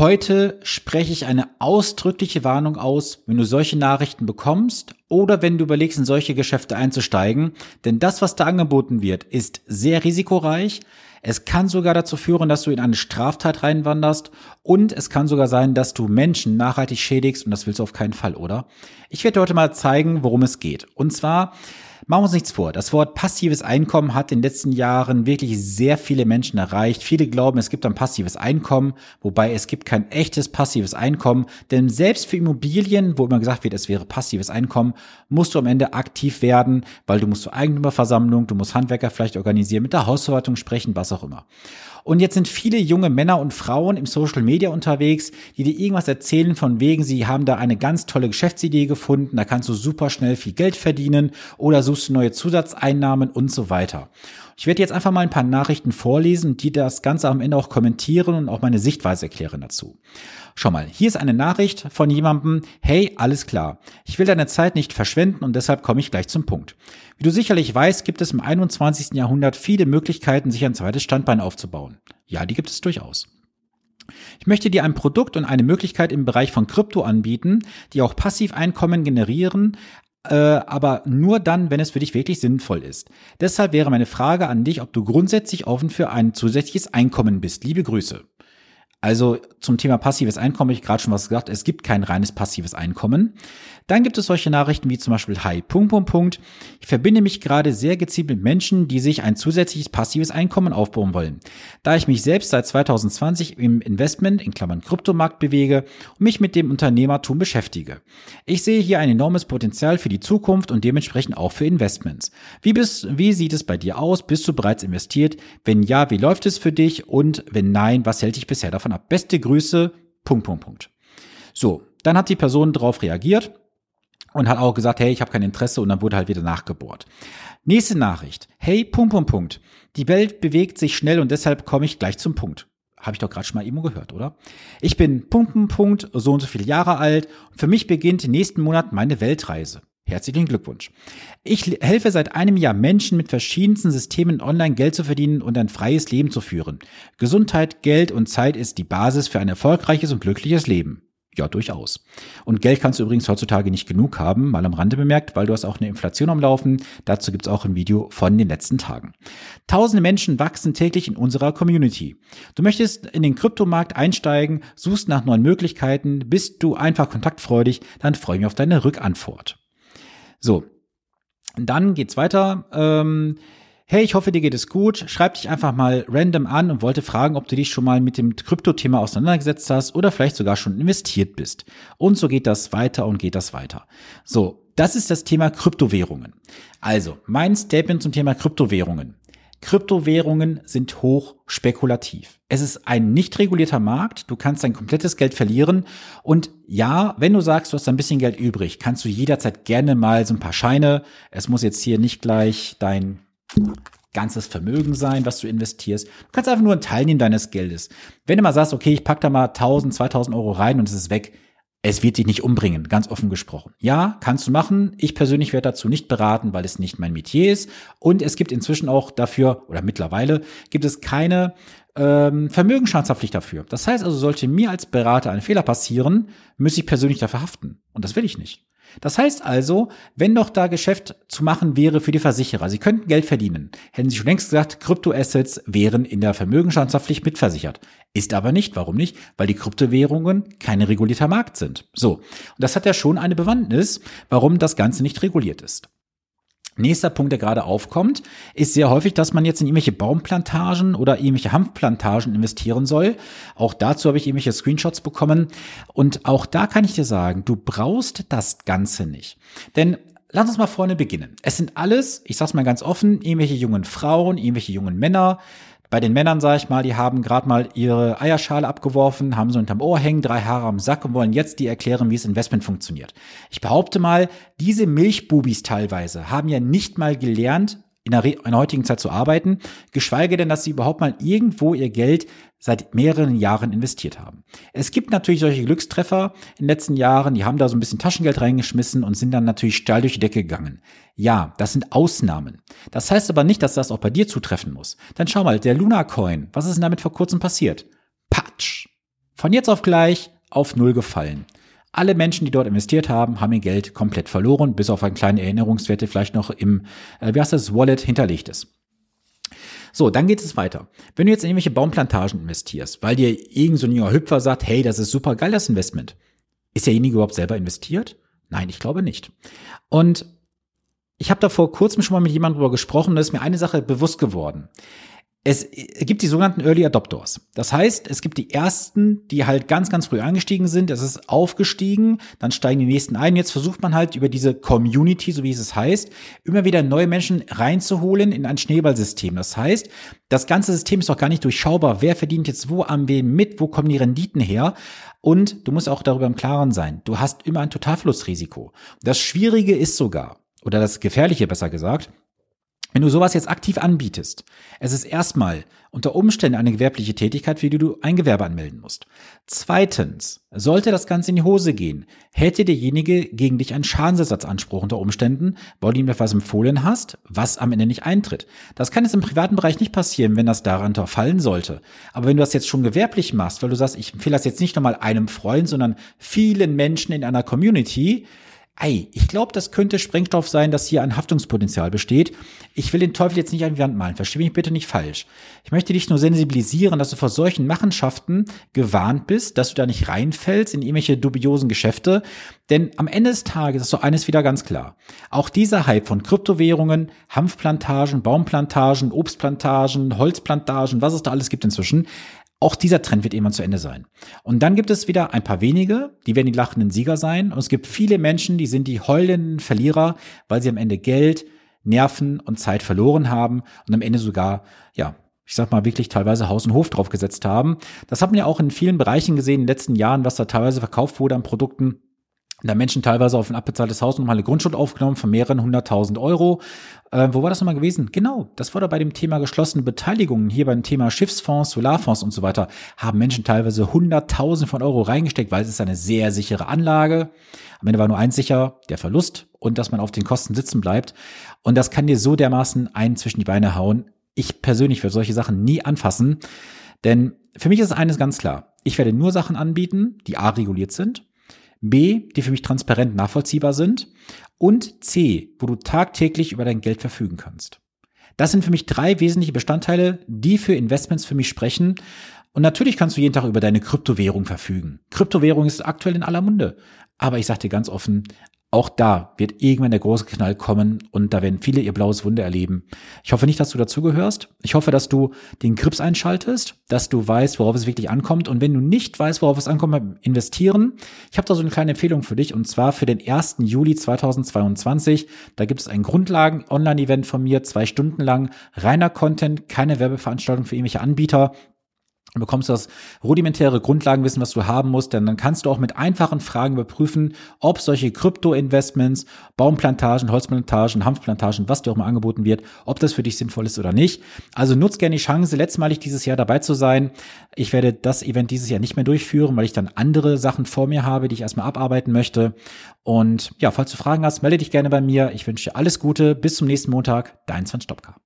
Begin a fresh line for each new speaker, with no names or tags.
Heute spreche ich eine ausdrückliche Warnung aus, wenn du solche Nachrichten bekommst oder wenn du überlegst, in solche Geschäfte einzusteigen. Denn das, was da angeboten wird, ist sehr risikoreich. Es kann sogar dazu führen, dass du in eine Straftat reinwanderst und es kann sogar sein, dass du Menschen nachhaltig schädigst und das willst du auf keinen Fall, oder? Ich werde heute mal zeigen, worum es geht. Und zwar Machen wir uns nichts vor. Das Wort passives Einkommen hat in den letzten Jahren wirklich sehr viele Menschen erreicht. Viele glauben, es gibt ein passives Einkommen, wobei es gibt kein echtes passives Einkommen. Denn selbst für Immobilien, wo immer gesagt wird, es wäre passives Einkommen, musst du am Ende aktiv werden, weil du musst zur Eigentümerversammlung, du musst Handwerker vielleicht organisieren, mit der Hausverwaltung sprechen, was auch immer. Und jetzt sind viele junge Männer und Frauen im Social Media unterwegs, die dir irgendwas erzählen von wegen, sie haben da eine ganz tolle Geschäftsidee gefunden, da kannst du super schnell viel Geld verdienen oder suchst du neue Zusatzeinnahmen und so weiter. Ich werde jetzt einfach mal ein paar Nachrichten vorlesen, die das Ganze am Ende auch kommentieren und auch meine Sichtweise erklären dazu. Schau mal, hier ist eine Nachricht von jemandem, hey, alles klar. Ich will deine Zeit nicht verschwenden und deshalb komme ich gleich zum Punkt. Wie du sicherlich weißt, gibt es im 21. Jahrhundert viele Möglichkeiten, sich ein zweites Standbein aufzubauen. Ja, die gibt es durchaus. Ich möchte dir ein Produkt und eine Möglichkeit im Bereich von Krypto anbieten, die auch Passiveinkommen generieren, äh, aber nur dann, wenn es für dich wirklich sinnvoll ist. Deshalb wäre meine Frage an dich, ob du grundsätzlich offen für ein zusätzliches Einkommen bist. Liebe Grüße. Also zum Thema passives Einkommen habe ich gerade schon was gesagt. Es gibt kein reines passives Einkommen. Dann gibt es solche Nachrichten wie zum Beispiel Hi, Punkt, Punkt, Punkt. Ich verbinde mich gerade sehr gezielt mit Menschen, die sich ein zusätzliches passives Einkommen aufbauen wollen. Da ich mich selbst seit 2020 im Investment, in Klammern Kryptomarkt bewege und mich mit dem Unternehmertum beschäftige. Ich sehe hier ein enormes Potenzial für die Zukunft und dementsprechend auch für Investments. Wie, bist, wie sieht es bei dir aus? Bist du bereits investiert? Wenn ja, wie läuft es für dich? Und wenn nein, was hält dich bisher davon ab? Beste Grüße, Punkt, Punkt, Punkt. So, dann hat die Person darauf reagiert und hat auch gesagt, hey, ich habe kein Interesse und dann wurde halt wieder nachgebohrt. Nächste Nachricht. Hey, Punkt, Punkt, Punkt. Die Welt bewegt sich schnell und deshalb komme ich gleich zum Punkt. Habe ich doch gerade schon mal immer gehört, oder? Ich bin Punkt, Punkt, Punkt, so und so viele Jahre alt und für mich beginnt nächsten Monat meine Weltreise. Herzlichen Glückwunsch. Ich helfe seit einem Jahr Menschen mit verschiedensten Systemen online Geld zu verdienen und ein freies Leben zu führen. Gesundheit, Geld und Zeit ist die Basis für ein erfolgreiches und glückliches Leben. Ja, durchaus. Und Geld kannst du übrigens heutzutage nicht genug haben, mal am Rande bemerkt, weil du hast auch eine Inflation am Laufen. Dazu gibt's auch ein Video von den letzten Tagen. Tausende Menschen wachsen täglich in unserer Community. Du möchtest in den Kryptomarkt einsteigen, suchst nach neuen Möglichkeiten, bist du einfach kontaktfreudig, dann freue ich mich auf deine Rückantwort. So, dann geht's weiter. Ähm, Hey, ich hoffe, dir geht es gut. Schreib dich einfach mal random an und wollte fragen, ob du dich schon mal mit dem Krypto-Thema auseinandergesetzt hast oder vielleicht sogar schon investiert bist. Und so geht das weiter und geht das weiter. So, das ist das Thema Kryptowährungen. Also, mein Statement zum Thema Kryptowährungen. Kryptowährungen sind hoch spekulativ. Es ist ein nicht regulierter Markt. Du kannst dein komplettes Geld verlieren. Und ja, wenn du sagst, du hast ein bisschen Geld übrig, kannst du jederzeit gerne mal so ein paar Scheine. Es muss jetzt hier nicht gleich dein ganzes Vermögen sein, was du investierst. Du kannst einfach nur einen Teil nehmen deines Geldes. Wenn du mal sagst, okay, ich pack da mal 1000, 2000 Euro rein und es ist weg, es wird dich nicht umbringen, ganz offen gesprochen. Ja, kannst du machen. Ich persönlich werde dazu nicht beraten, weil es nicht mein Metier ist. Und es gibt inzwischen auch dafür, oder mittlerweile, gibt es keine ähm, Vermögensschadenspflicht dafür. Das heißt also, sollte mir als Berater ein Fehler passieren, müsste ich persönlich dafür haften. Und das will ich nicht. Das heißt also, wenn doch da Geschäft zu machen wäre für die Versicherer, sie könnten Geld verdienen, hätten sie schon längst gesagt, Kryptoassets wären in der Vermögensschadenspflicht mitversichert. Ist aber nicht. Warum nicht? Weil die Kryptowährungen kein regulierter Markt sind. So. Und das hat ja schon eine Bewandtnis, warum das Ganze nicht reguliert ist. Nächster Punkt, der gerade aufkommt, ist sehr häufig, dass man jetzt in irgendwelche Baumplantagen oder irgendwelche Hanfplantagen investieren soll. Auch dazu habe ich irgendwelche Screenshots bekommen. Und auch da kann ich dir sagen, du brauchst das Ganze nicht. Denn lass uns mal vorne beginnen. Es sind alles, ich sag's mal ganz offen, irgendwelche jungen Frauen, irgendwelche jungen Männer, bei den Männern, sage ich mal, die haben gerade mal ihre Eierschale abgeworfen, haben so unterm Ohr hängen, drei Haare am Sack und wollen jetzt die erklären, wie es Investment funktioniert. Ich behaupte mal, diese Milchbubis teilweise haben ja nicht mal gelernt, in der, in der heutigen Zeit zu arbeiten, geschweige denn, dass sie überhaupt mal irgendwo ihr Geld seit mehreren Jahren investiert haben. Es gibt natürlich solche Glückstreffer in den letzten Jahren, die haben da so ein bisschen Taschengeld reingeschmissen und sind dann natürlich steil durch die Decke gegangen. Ja, das sind Ausnahmen. Das heißt aber nicht, dass das auch bei dir zutreffen muss. Dann schau mal, der Luna Coin, was ist denn damit vor kurzem passiert? Patsch. von jetzt auf gleich auf Null gefallen. Alle Menschen, die dort investiert haben, haben ihr Geld komplett verloren, bis auf eine kleine Erinnerungswerte vielleicht noch im, äh, wie heißt das, Wallet hinterlegt ist. So, dann geht es weiter. Wenn du jetzt in irgendwelche Baumplantagen investierst, weil dir irgend so ein junger Hüpfer sagt, hey, das ist super geil, das Investment. Ist derjenige überhaupt selber investiert? Nein, ich glaube nicht. Und ich habe da vor kurzem schon mal mit jemandem darüber gesprochen, da ist mir eine Sache bewusst geworden es gibt die sogenannten Early Adopters. Das heißt, es gibt die ersten, die halt ganz, ganz früh eingestiegen sind. Es ist aufgestiegen, dann steigen die nächsten ein. Jetzt versucht man halt über diese Community, so wie es heißt, immer wieder neue Menschen reinzuholen in ein Schneeballsystem. Das heißt, das ganze System ist auch gar nicht durchschaubar. Wer verdient jetzt wo am wem mit? Wo kommen die Renditen her? Und du musst auch darüber im Klaren sein. Du hast immer ein Totalverlustrisiko. Das Schwierige ist sogar, oder das Gefährliche besser gesagt, wenn du sowas jetzt aktiv anbietest, es ist erstmal unter Umständen eine gewerbliche Tätigkeit, für die du ein Gewerbe anmelden musst. Zweitens, sollte das Ganze in die Hose gehen, hätte derjenige gegen dich einen Schadensersatzanspruch unter Umständen, weil du ihm etwas empfohlen hast, was am Ende nicht eintritt. Das kann jetzt im privaten Bereich nicht passieren, wenn das daran fallen sollte. Aber wenn du das jetzt schon gewerblich machst, weil du sagst, ich empfehle das jetzt nicht nochmal einem Freund, sondern vielen Menschen in einer Community, Ei, ich glaube, das könnte Sprengstoff sein, dass hier ein Haftungspotenzial besteht. Ich will den Teufel jetzt nicht an die Wand malen, verstehe mich bitte nicht falsch. Ich möchte dich nur sensibilisieren, dass du vor solchen Machenschaften gewarnt bist, dass du da nicht reinfällst in irgendwelche dubiosen Geschäfte. Denn am Ende des Tages ist so eines wieder ganz klar. Auch dieser Hype von Kryptowährungen, Hanfplantagen, Baumplantagen, Obstplantagen, Holzplantagen, was es da alles gibt inzwischen, auch dieser Trend wird irgendwann zu Ende sein. Und dann gibt es wieder ein paar wenige, die werden die lachenden Sieger sein. Und es gibt viele Menschen, die sind die heulenden Verlierer, weil sie am Ende Geld, Nerven und Zeit verloren haben und am Ende sogar, ja, ich sag mal wirklich teilweise Haus und Hof draufgesetzt haben. Das hat man ja auch in vielen Bereichen gesehen in den letzten Jahren, was da teilweise verkauft wurde an Produkten da Menschen teilweise auf ein abbezahltes Haus nochmal eine Grundschuld aufgenommen von mehreren hunderttausend Euro. Äh, wo war das nochmal gewesen? Genau, das war da bei dem Thema geschlossene Beteiligungen, hier beim Thema Schiffsfonds, Solarfonds und so weiter, haben Menschen teilweise hunderttausend von Euro reingesteckt, weil es ist eine sehr sichere Anlage. Am Ende war nur eins sicher, der Verlust und dass man auf den Kosten sitzen bleibt. Und das kann dir so dermaßen einen zwischen die Beine hauen. Ich persönlich würde solche Sachen nie anfassen, denn für mich ist eines ganz klar. Ich werde nur Sachen anbieten, die A reguliert sind B, die für mich transparent nachvollziehbar sind und C, wo du tagtäglich über dein Geld verfügen kannst. Das sind für mich drei wesentliche Bestandteile, die für Investments für mich sprechen. Und natürlich kannst du jeden Tag über deine Kryptowährung verfügen. Kryptowährung ist aktuell in aller Munde. Aber ich sage dir ganz offen, auch da wird irgendwann der große Knall kommen und da werden viele ihr blaues Wunder erleben. Ich hoffe nicht, dass du dazugehörst. Ich hoffe, dass du den Grips einschaltest, dass du weißt, worauf es wirklich ankommt. Und wenn du nicht weißt, worauf es ankommt Investieren, ich habe da so eine kleine Empfehlung für dich und zwar für den 1. Juli 2022. Da gibt es ein Grundlagen-Online-Event von mir, zwei Stunden lang, reiner Content, keine Werbeveranstaltung für irgendwelche Anbieter. Du bekommst das rudimentäre Grundlagenwissen, was du haben musst, denn dann kannst du auch mit einfachen Fragen überprüfen, ob solche Krypto-Investments, Baumplantagen, Holzplantagen, Hanfplantagen, was dir auch mal angeboten wird, ob das für dich sinnvoll ist oder nicht. Also nutz gerne die Chance, letztmalig dieses Jahr dabei zu sein. Ich werde das Event dieses Jahr nicht mehr durchführen, weil ich dann andere Sachen vor mir habe, die ich erstmal abarbeiten möchte. Und ja, falls du Fragen hast, melde dich gerne bei mir. Ich wünsche dir alles Gute. Bis zum nächsten Montag. Dein Sven Stopka.